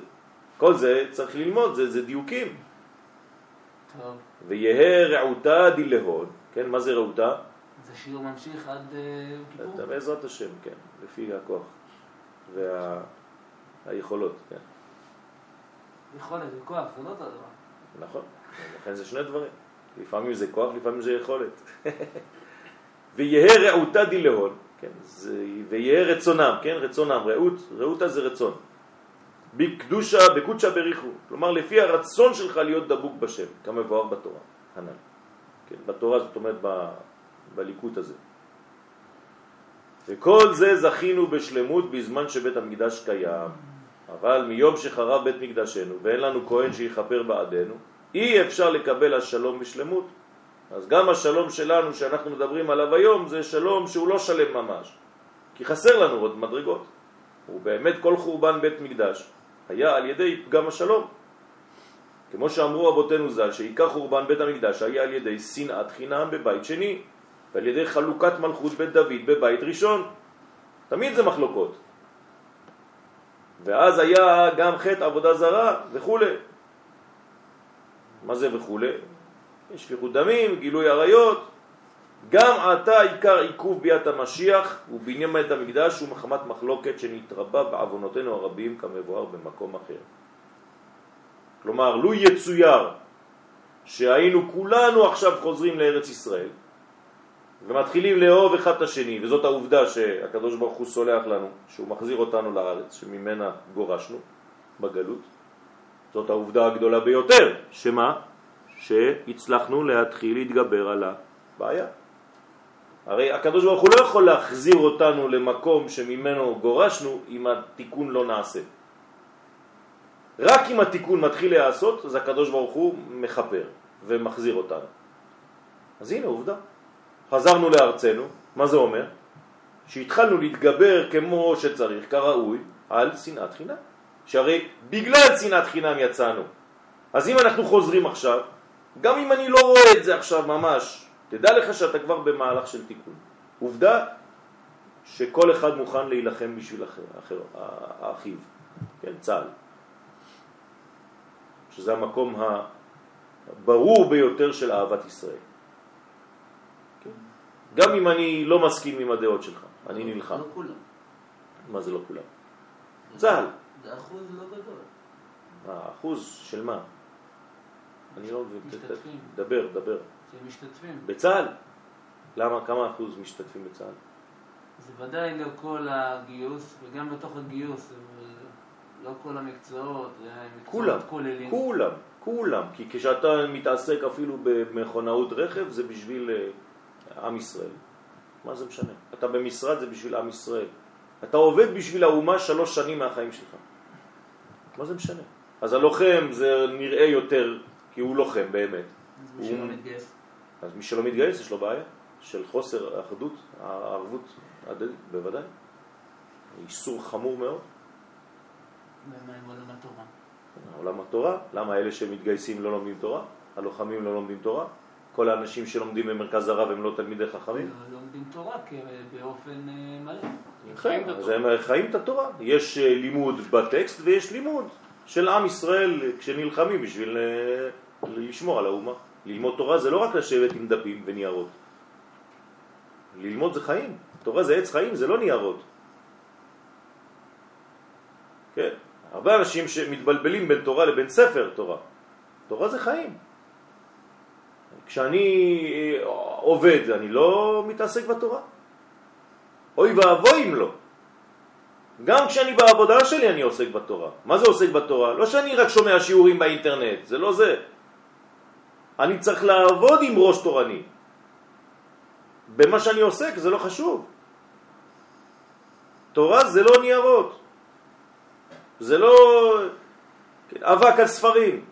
כל זה צריך ללמוד, זה, זה דיוקים. ויהא רעותה דילהון, כן, מה זה רעותה?
זה שיעור ממשיך עד אה, כיפור?
בעזרת השם, כן, לפי הכוח והיכולות, כן,
יכולת וכוח, זה לא אותו דבר.
נכון, לכן זה שני דברים, לפעמים זה כוח, לפעמים זה יכולת. ויהא רעותה דילהון, כן, ויהא רצונם, כן, רצונם, רעות, רעותה זה רצון. בקדושה, בקודשה בריחו, כלומר לפי הרצון שלך להיות דבוק בשם, כמבואר בתורה, הנ"ל. כן, בתורה זאת אומרת ב, בליקוט הזה. וכל זה זכינו בשלמות בזמן שבית המקדש קיים. אבל מיום שחרב בית מקדשנו ואין לנו כהן שיכפר בעדנו, אי אפשר לקבל השלום בשלמות. אז גם השלום שלנו שאנחנו מדברים עליו היום זה שלום שהוא לא שלם ממש, כי חסר לנו עוד מדרגות. ובאמת כל חורבן בית מקדש היה על ידי פגם השלום. כמו שאמרו אבותינו ז"ל, שעיקר חורבן בית המקדש היה על ידי שנאת חינם בבית שני, ועל ידי חלוקת מלכות בית דוד בבית ראשון. תמיד זה מחלוקות. ואז היה גם חטא עבודה זרה וכו'. מה זה וכו'? שפיכות דמים, גילוי עריות. גם עתה עיקר עיכוב ביאת המשיח ובניין בית המקדש הוא מחמת מחלוקת שנתרבה בעוונותינו הרבים כמבואר במקום אחר. כלומר, לו יצויר שהיינו כולנו עכשיו חוזרים לארץ ישראל ומתחילים לאהוב אחד את השני, וזאת העובדה שהקדוש ברוך הוא סולח לנו, שהוא מחזיר אותנו לארץ שממנה גורשנו בגלות. זאת העובדה הגדולה ביותר, שמה? שהצלחנו להתחיל להתגבר על הבעיה. הרי הקדוש ברוך הוא לא יכול להחזיר אותנו למקום שממנו גורשנו אם התיקון לא נעשה. רק אם התיקון מתחיל להיעשות, אז הקדוש ברוך הוא מחפר ומחזיר אותנו. אז הנה עובדה. חזרנו לארצנו, מה זה אומר? שהתחלנו להתגבר כמו שצריך, כראוי, על שנאת חינם. שהרי בגלל צנעת חינם יצאנו. אז אם אנחנו חוזרים עכשיו, גם אם אני לא רואה את זה עכשיו ממש, תדע לך שאתה כבר במהלך של תיקון. עובדה שכל אחד מוכן להילחם בשביל אחר, אחר, האחיו, כן, צה"ל. שזה המקום הברור ביותר של אהבת ישראל. כן? גם אם אני לא מסכים עם הדעות שלך, אני נלחם.
לא כולם.
מה זה לא כולם? צה"ל.
זה אחוז לא גדול.
האחוז של מה? אני לא. דבר, דבר.
שמשתתפים.
בצה"ל? למה? כמה אחוז משתתפים בצה"ל?
זה ודאי לא כל הגיוס, וגם בתוך הגיוס, לא כל המקצועות,
כולם,
מקצועות כוללים.
כולם, כולם. כי כשאתה מתעסק אפילו במכונאות רכב, זה בשביל אה, עם ישראל. מה זה משנה? אתה במשרד, זה בשביל עם ישראל. אתה עובד בשביל האומה שלוש שנים מהחיים שלך. מה זה משנה? אז הלוחם זה נראה יותר, כי הוא לוחם באמת.
אז מי שלא
הוא-
מתגייס.
אז מי שלא מתגייס יש לו בעיה של חוסר אחדות, הערבות הדדית, בוודאי. איסור חמור מאוד.
ומה עם עולם התורה?
עולם התורה, למה אלה שמתגייסים לא לומדים תורה? הלוחמים לא לומדים תורה? כל האנשים שלומדים במרכז הרב הם לא תלמידי חכמים?
לא לומדים תורה כ- באופן אה, מלא.
חיים את
אז. הם חיים את התורה. יש אה, לימוד בטקסט ויש לימוד של עם ישראל אה, כשנלחמים בשביל אה, לשמור על האומה. ללמוד תורה זה לא רק לשבת עם דפים וניירות. ללמוד זה חיים. תורה זה עץ חיים, זה לא ניירות. כן? הרבה אנשים שמתבלבלים בין תורה לבין ספר תורה. תורה זה חיים. כשאני אה, עובד, אני לא מתעסק בתורה. אוי ואבוי אם לא. גם כשאני בעבודה שלי אני עוסק בתורה. מה זה עוסק בתורה? לא שאני רק שומע שיעורים באינטרנט, זה לא זה. אני צריך לעבוד עם ראש תורני. במה שאני עוסק זה לא חשוב. תורה זה לא ניירות. זה לא אבק על ספרים.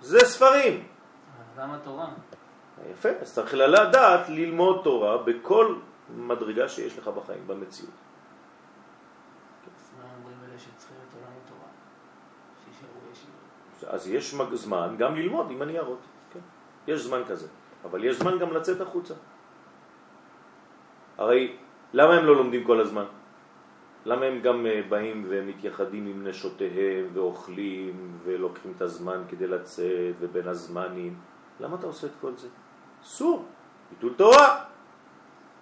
זה ספרים.
אבל למה תורה?
יפה, אז צריך לדעת ללמוד תורה בכל מדרגה שיש לך בחיים, במציאות.
אז מה אומרים אלה שצריכים את עולם התורה? שישארו ישיבות.
אז יש זמן גם ללמוד עם הניירות, כן. יש זמן כזה, אבל יש זמן גם לצאת החוצה. הרי למה הם לא לומדים כל הזמן? למה הם גם אה, באים ומתייחדים עם נשותיהם ואוכלים ולוקחים את הזמן כדי לצאת ובין הזמנים? למה אתה עושה את כל זה? אסור, ביטול תורה.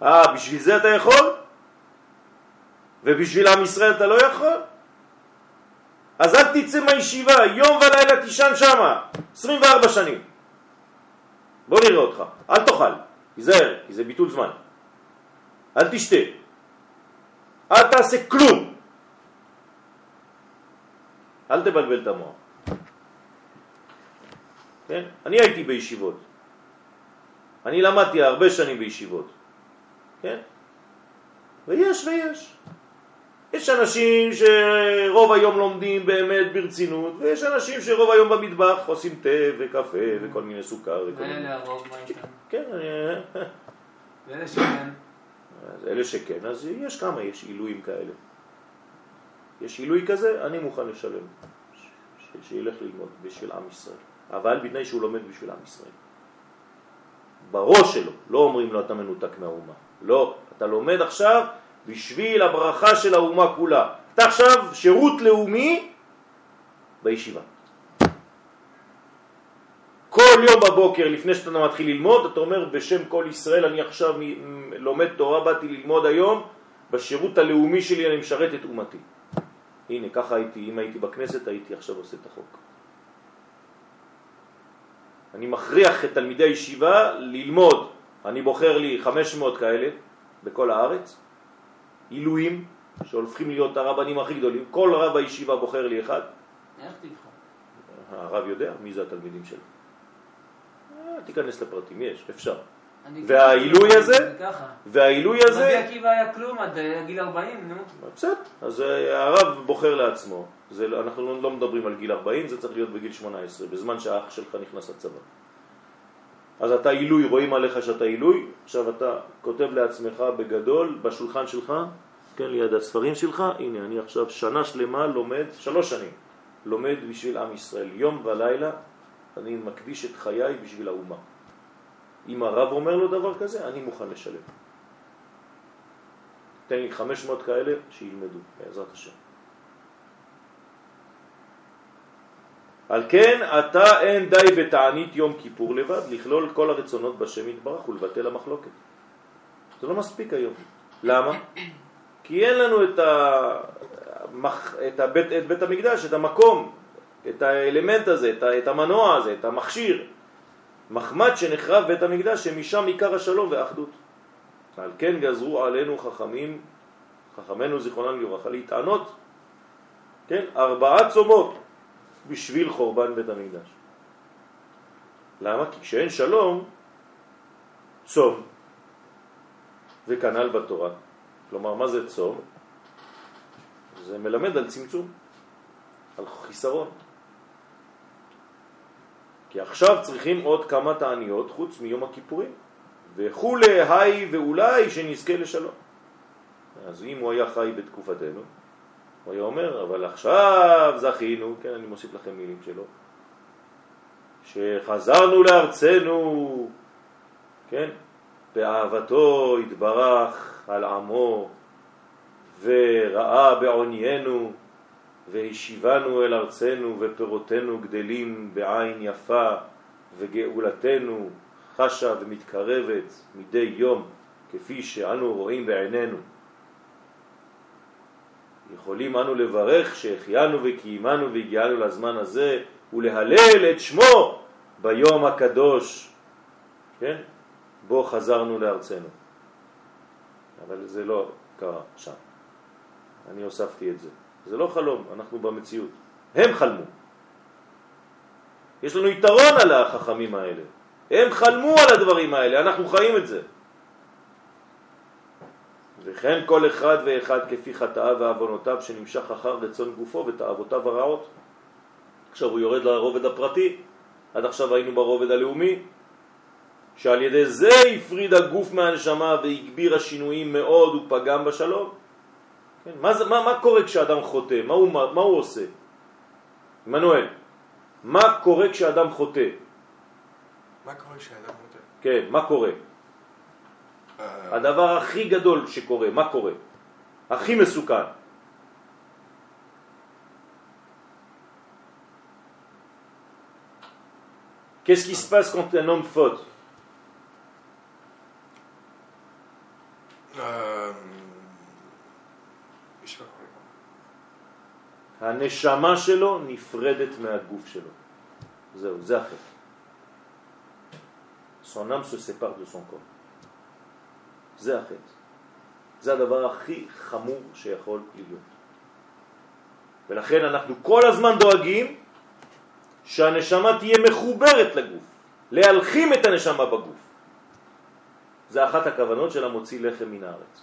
אה, בשביל זה אתה יכול? ובשביל עם ישראל אתה לא יכול? אז אל תצא מהישיבה, יום ולילה תישן שמה, 24 שנים. בוא נראה אותך, אל תאכל, תיזהר, כי זה ביטול זמן. אל תשתה, אל תעשה כלום. אל תבלבל את המוח. כן? אני הייתי בישיבות. אני למדתי הרבה שנים בישיבות. כן? ויש ויש. יש אנשים שרוב היום לומדים באמת ברצינות, ויש אנשים שרוב היום במטבח עושים תה וקפה וכל מיני סוכר וכל מיני...
ואלה הרוב, מה איתם?
כן, אני...
ואלה שכן,
אלה שכן, אז יש כמה, יש עילויים כאלה. יש עילוי כזה, אני מוכן לשלם. שילך ללמוד בשביל עם ישראל. אבל בתנאי שהוא לומד בשביל עם ישראל. בראש שלו, לא אומרים לו אתה מנותק מהאומה. לא, אתה לומד עכשיו בשביל הברכה של האומה כולה. אתה עכשיו שירות לאומי בישיבה. כל יום בבוקר לפני שאתה מתחיל ללמוד, אתה אומר בשם כל ישראל אני עכשיו לומד תורה, באתי ללמוד היום, בשירות הלאומי שלי אני משרת את אומתי. הנה, ככה הייתי, אם הייתי בכנסת הייתי עכשיו עושה את החוק. אני מכריח את תלמידי הישיבה ללמוד, אני בוחר לי 500 כאלה בכל הארץ, עילויים שהולכים להיות הרבנים הכי גדולים, כל רב הישיבה בוחר לי אחד,
איך תבחר?
הרב יודע מי זה התלמידים שלו. אה, תיכנס לפרטים, יש, אפשר. והעילוי הזה? והעילוי
רבי
הזה,
עקיבא היה כלום עד אה, גיל 40, נו.
בסדר, אז אה, הרב בוחר לעצמו. זה, אנחנו לא- לא מדברים על גיל 40, זה צריך להיות בגיל 18, בזמן שהאח שלך נכנס לצבא. אז אתה עילוי, רואים עליך שאתה עילוי, עכשיו אתה כותב לעצמך בגדול בשולחן שלך, כן, ליד הספרים שלך, הנה אני עכשיו שנה שלמה לומד, שלוש שנים, לומד בשביל עם ישראל, יום ולילה אני מקדיש את חיי בשביל האומה. אם הרב אומר לו דבר כזה, אני מוכן לשלם. תן לי 500 כאלה שילמדו, בעזרת השם. על כן אתה אין די בתענית יום כיפור לבד לכלול כל הרצונות בשם יתברך ולבטל המחלוקת. זה לא מספיק היום. למה? כי אין לנו את, ה... את, הבית, את בית המקדש, את המקום, את האלמנט הזה, את, ה... את המנוע הזה, את המכשיר. מחמד שנחרב בית המקדש שמשם עיקר השלום והאחדות. על כן גזרו עלינו חכמים, חכמינו זיכרונם לברכה, להתענות, כן, ארבעה צומות בשביל חורבן בית המקדש. למה? כי כשאין שלום, צום, וכנ"ל בתורה. כלומר, מה זה צום? זה מלמד על צמצום, על חיסרון. כי עכשיו צריכים עוד כמה תעניות חוץ מיום הכיפורים. וכולי היי ואולי שנזכה לשלום. אז אם הוא היה חי בתקופתנו, הוא היה אומר, אבל עכשיו זכינו, כן, אני מוסיף לכם מילים שלו, שחזרנו לארצנו, כן, באהבתו התברך על עמו, וראה בעוניינו, והשיבנו אל ארצנו, ופירותינו גדלים בעין יפה, וגאולתנו חשה ומתקרבת מדי יום, כפי שאנו רואים בעינינו. יכולים אנו לברך שהחיינו וקיימנו והגיענו לזמן הזה ולהלל את שמו ביום הקדוש, כן? בו חזרנו לארצנו. אבל זה לא קרה שם. אני הוספתי את זה. זה לא חלום, אנחנו במציאות. הם חלמו. יש לנו יתרון על החכמים האלה. הם חלמו על הדברים האלה, אנחנו חיים את זה. וכן כל אחד ואחד כפי חטאיו ועוונותיו שנמשך אחר רצון גופו ותאוותיו הרעות. עכשיו הוא יורד לרובד הפרטי, עד עכשיו היינו ברובד הלאומי, שעל ידי זה הפריד הגוף מהנשמה והגביר השינויים מאוד ופגם בשלום. כן, מה, זה, מה, מה קורה כשאדם חוטא? מה הוא, מה, מה הוא עושה? מנואל, מה קורה כשאדם חוטא?
מה קורה כשאדם חוטא?
כן, מה קורה?
אה,
הדבר הכי גדול שקורה, מה קורה? הכי מסוכן. Qu'est-ce qui se passe quand un homme faute
אה, יש לך מה
הנשמה שלו נפרדת מהגוף שלו. זהו, זה החטא. Son âme se sépare de son corps. זה החטא. זה הדבר הכי חמור שיכול להיות. ולכן אנחנו כל הזמן דואגים שהנשמה תהיה מחוברת לגוף, להלחים את הנשמה בגוף. זה אחת הכוונות של המוציא לחם מן הארץ.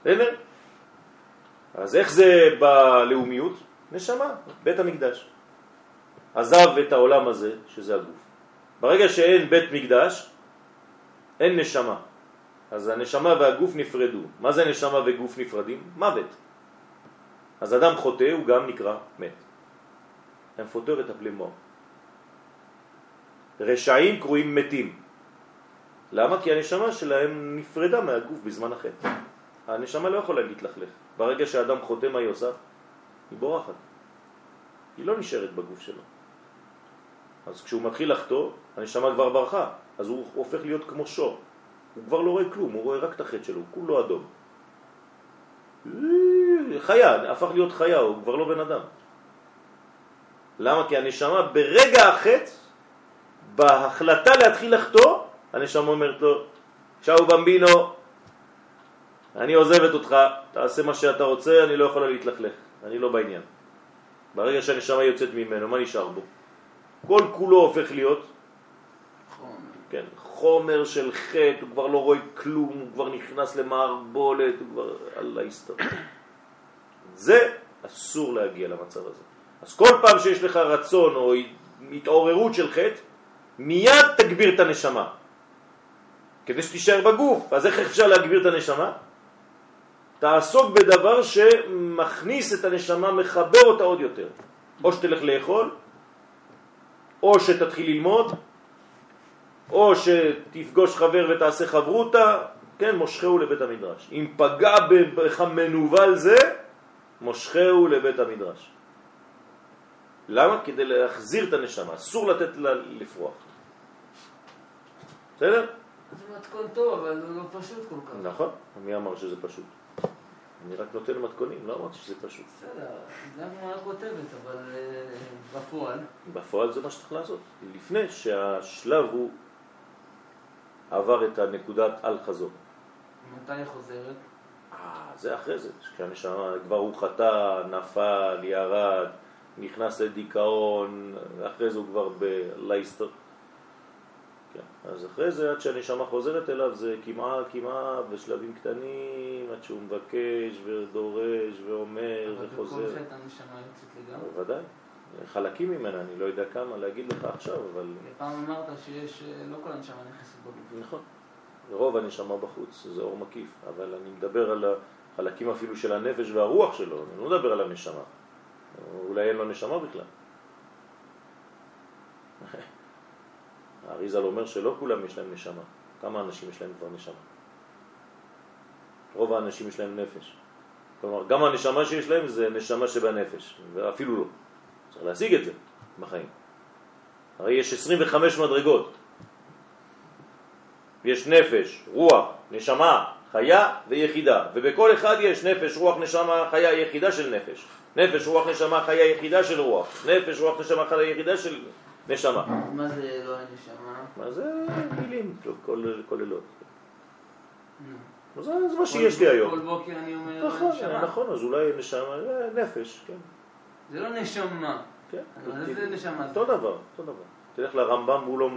בסדר? אז איך זה בלאומיות? נשמה, בית המקדש. עזב את העולם הזה, שזה הגוף. ברגע שאין בית מקדש, אין נשמה. אז הנשמה והגוף נפרדו. מה זה נשמה וגוף נפרדים? מוות. אז אדם חוטא הוא גם נקרא מת. הם פוטר את הפלי מור. רשעים קרויים מתים. למה? כי הנשמה שלהם נפרדה מהגוף בזמן החטא. הנשמה לא יכולה להתלכלך. ברגע שאדם חוטא מה היא עושה? היא בורחת. היא לא נשארת בגוף שלו. אז כשהוא מתחיל לחטוא, הנשמה כבר ברחה, אז הוא הופך להיות כמו שור. הוא כבר לא רואה כלום, הוא רואה רק את החטא שלו, הוא כולו אדום. חיה, הפך להיות חיה, הוא כבר לא בן אדם. למה? כי הנשמה ברגע החטא, בהחלטה להתחיל לחטוא, הנשמה אומרת לו, צ'או במבינו, אני עוזבת אותך, תעשה מה שאתה רוצה, אני לא יכולה להתלכלך, אני לא בעניין. ברגע שהנשמה יוצאת ממנו, מה נשאר בו? כל כולו הופך להיות. כן, חומר של חטא, הוא כבר לא רואה כלום, הוא כבר נכנס למערבולת, הוא כבר על ההסתר. זה אסור להגיע למצב הזה. אז כל פעם שיש לך רצון או התעוררות של חטא, מיד תגביר את הנשמה. כדי שתישאר בגוף. אז איך אפשר להגביר את הנשמה? תעסוק בדבר שמכניס את הנשמה, מחבר אותה עוד יותר. או שתלך לאכול, או שתתחיל ללמוד, או שתפגוש חבר ותעשה חברותה, כן, מושכהו לבית המדרש. אם פגע בך מנוול זה, מושכהו לבית המדרש. למה? כדי להחזיר את הנשמה, אסור לתת לה לפרוח. בסדר?
זה מתכון טוב, אבל הוא לא פשוט כל כך.
נכון, מי אמר שזה פשוט? אני רק נותן מתכונים, לא אמרתי שזה פשוט.
בסדר, זה הגמרא כותבת, אבל אה, בפועל,
בפועל זה מה שצריך לעשות. לפני שהשלב הוא עבר את הנקודת אל חזור.
מתי היא חוזרת?
אה, זה אחרי זה, כשהנשמה כבר הוא חטא, נפל, ירד, נכנס לדיכאון, אחרי זה הוא כבר בלייסטר. כן. אז אחרי זה, עד שהנשמה חוזרת אליו, זה כמעט, כמעט, בשלבים קטנים, עד שהוא מבקש ודורש ואומר
אבל
וחוזר.
בכל חטא הנשמה יוצאת לגמרי.
בוודאי. חלקים ממנה, אני לא יודע כמה להגיד לך עכשיו, אבל
פעם אמרת שיש, אה, לא כל הנשמה נכנסת בגוף.
נכון. רוב הנשמה בחוץ, זה אור מקיף, אבל אני מדבר על החלקים אפילו של הנפש והרוח שלו, אני לא מדבר על הנשמה. אולי אין לו נשמה בכלל. האריזל אומר שלא כולם יש להם נשמה. כמה אנשים יש להם כבר נשמה? רוב האנשים יש להם נפש. כלומר, גם הנשמה שיש להם זה נשמה שבנפש, ואפילו לא. צריך להשיג את זה בחיים. הרי יש 25 מדרגות. יש נפש, רוח, נשמה, חיה ויחידה, ובכל אחד יש נפש, רוח, נשמה, חיה, יחידה של נפש. נפש, רוח, נשמה, חיה, יחידה של רוח. נפש, רוח, נשמה, חיה, יחידה של נשמה.
מה זה לא הנשמה?
מה זה מילים כוללות. זה מה שיש לי היום.
כל בוקר אני אומר
נכון,
נשמה.
נכון, אז אולי נשמה, אה, נפש, כן.
זה לא נשמה.
כן.
אבל איזה נשמה זה?
אותו דבר, אותו דבר. תלך לרמב"ם, הוא לא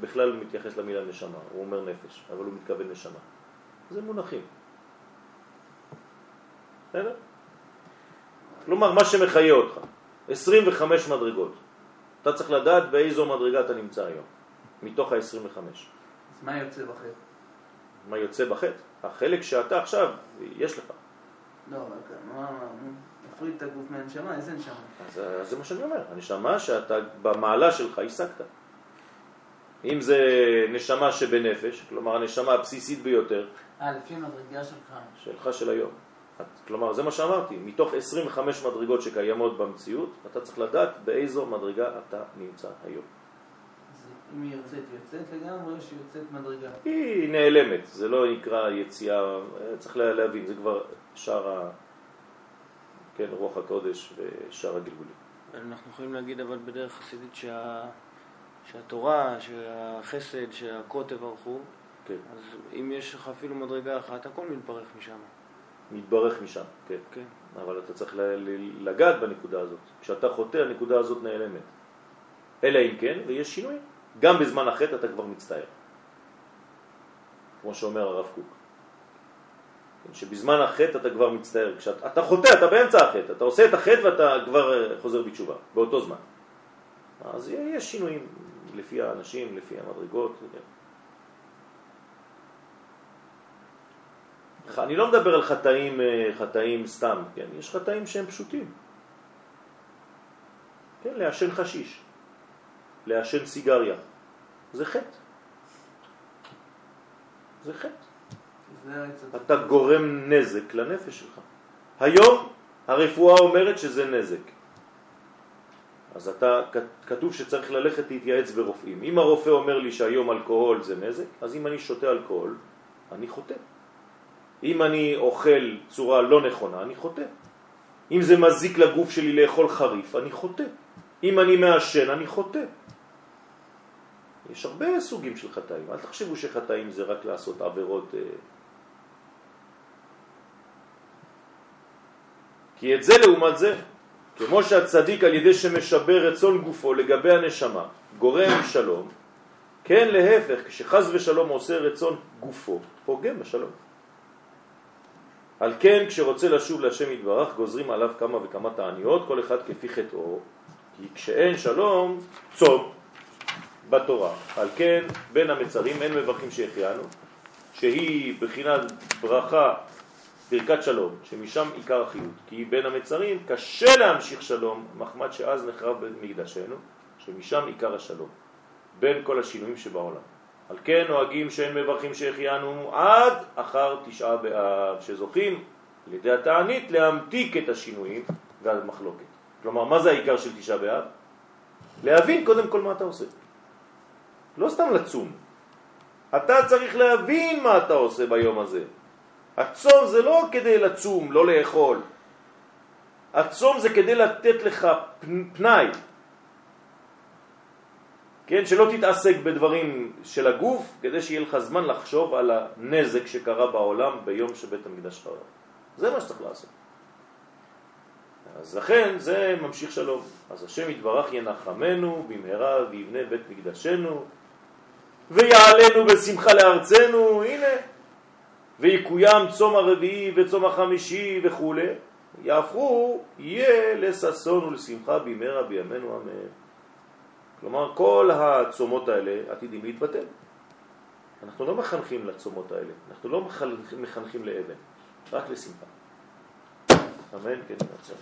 בכלל מתייחס למילה נשמה, הוא אומר נפש, אבל הוא מתכוון נשמה. זה מונחים. בסדר? כלומר, מה שמחיה אותך, 25 מדרגות. אתה צריך לדעת באיזו מדרגה אתה נמצא היום, מתוך ה-25.
אז מה יוצא בחטא?
מה יוצא בחטא? החלק שאתה עכשיו, יש לך.
לא, אבל כאן, מה, תפריד את הגוף מהנשמה, איזה נשמה?
אז אז זה מה שאני אומר, הנשמה שאתה במעלה שלך השגת. אם זה נשמה שבנפש, כלומר הנשמה הבסיסית ביותר
אה, לפי המדרגה שלך.
שלך של היום. את- כלומר, זה מה שאמרתי, מתוך 25 מדרגות שקיימות במציאות, אתה צריך לדעת באיזו מדרגה אתה נמצא היום.
אם היא יוצאת, היא יוצאת לגמרי, או שהיא יוצאת מדרגה?
היא נעלמת, זה לא נקרא יציאה, אה, צריך לה- להבין, זה כבר שאר. כן, רוח הקודש ושאר הגלגולים.
אנחנו יכולים להגיד אבל בדרך חסידית שה... שהתורה, שהחסד, שהקוטב ערכו,
כן,
אז אם יש לך אפילו מדרגה אחת, הכל מתברך משם.
מתברך משם, כן.
כן.
אבל אתה צריך לגעת בנקודה הזאת. כשאתה חוטא, הנקודה הזאת נעלמת. אלא אם כן, ויש שינוי. גם בזמן החטא אתה כבר מצטער. כמו שאומר הרב קוק. שבזמן החטא אתה כבר מצטער. כשאתה אתה חוטא, אתה באמצע החטא. אתה עושה את החטא ואתה כבר אה, חוזר בתשובה, באותו זמן. אז יש שינויים לפי האנשים, לפי המדרגות. אני לא מדבר על חטאים, אה, חטאים סתם, כן? יש חטאים שהם פשוטים. כן, לעשן חשיש, לעשן סיגריה, זה חטא. זה חטא. אתה גורם נזק לנפש שלך. היום הרפואה אומרת שזה נזק. אז אתה, כתוב שצריך ללכת להתייעץ ברופאים. אם הרופא אומר לי שהיום אלכוהול זה נזק, אז אם אני שותה אלכוהול, אני חוטא. אם אני אוכל צורה לא נכונה, אני חוטא. אם זה מזיק לגוף שלי לאכול חריף, אני חוטא. אם אני מעשן, אני חוטא. יש הרבה סוגים של חטאים. אל תחשבו שחטאים זה רק לעשות עבירות... כי את זה לעומת זה, כמו שהצדיק על ידי שמשבר רצון גופו לגבי הנשמה, גורם שלום, כן להפך, כשחז ושלום עושה רצון גופו, פוגם בשלום. על כן, כשרוצה לשוב להשם יתברך, גוזרים עליו כמה וכמה תעניות, כל אחד כפי חטאו, כי כשאין שלום, צום. בתורה. על כן, בין המצרים אין מברכים שהחיינו, שהיא בחינת ברכה, ברכת שלום, שמשם עיקר החיות. כי בין המצרים קשה להמשיך שלום, מחמד שאז נחרב בית מקדשנו, שמשם עיקר השלום, בין כל השינויים שבעולם. על כן נוהגים שאין מברכים שהחיינו עד אחר תשעה באב, שזוכים על ידי התענית להמתיק את השינויים והמחלוקת. כלומר, מה זה העיקר של תשעה באב? להבין קודם כל מה אתה עושה. לא סתם לצום. אתה צריך להבין מה אתה עושה ביום הזה. הצום זה לא כדי לצום, לא לאכול. הצום זה כדי לתת לך פנאי. כן, שלא תתעסק בדברים של הגוף, כדי שיהיה לך זמן לחשוב על הנזק שקרה בעולם ביום שבית המקדש חרב. זה מה שצריך לעשות. אז לכן זה ממשיך שלום. אז השם יתברך ינחמנו במהרה ויבנה בית מקדשנו ויעלנו בשמחה לארצנו, הנה, ויקוים צום הרביעי וצום החמישי וכו', יהפכו, יהיה לששון ולשמחה במהרה בימינו אמן. כלומר, כל הצומות האלה עתידים להתבטל. אנחנו לא מחנכים לצומות האלה, אנחנו לא מחנכים לאבן, רק לשמחה. אמן, כן, נעצר.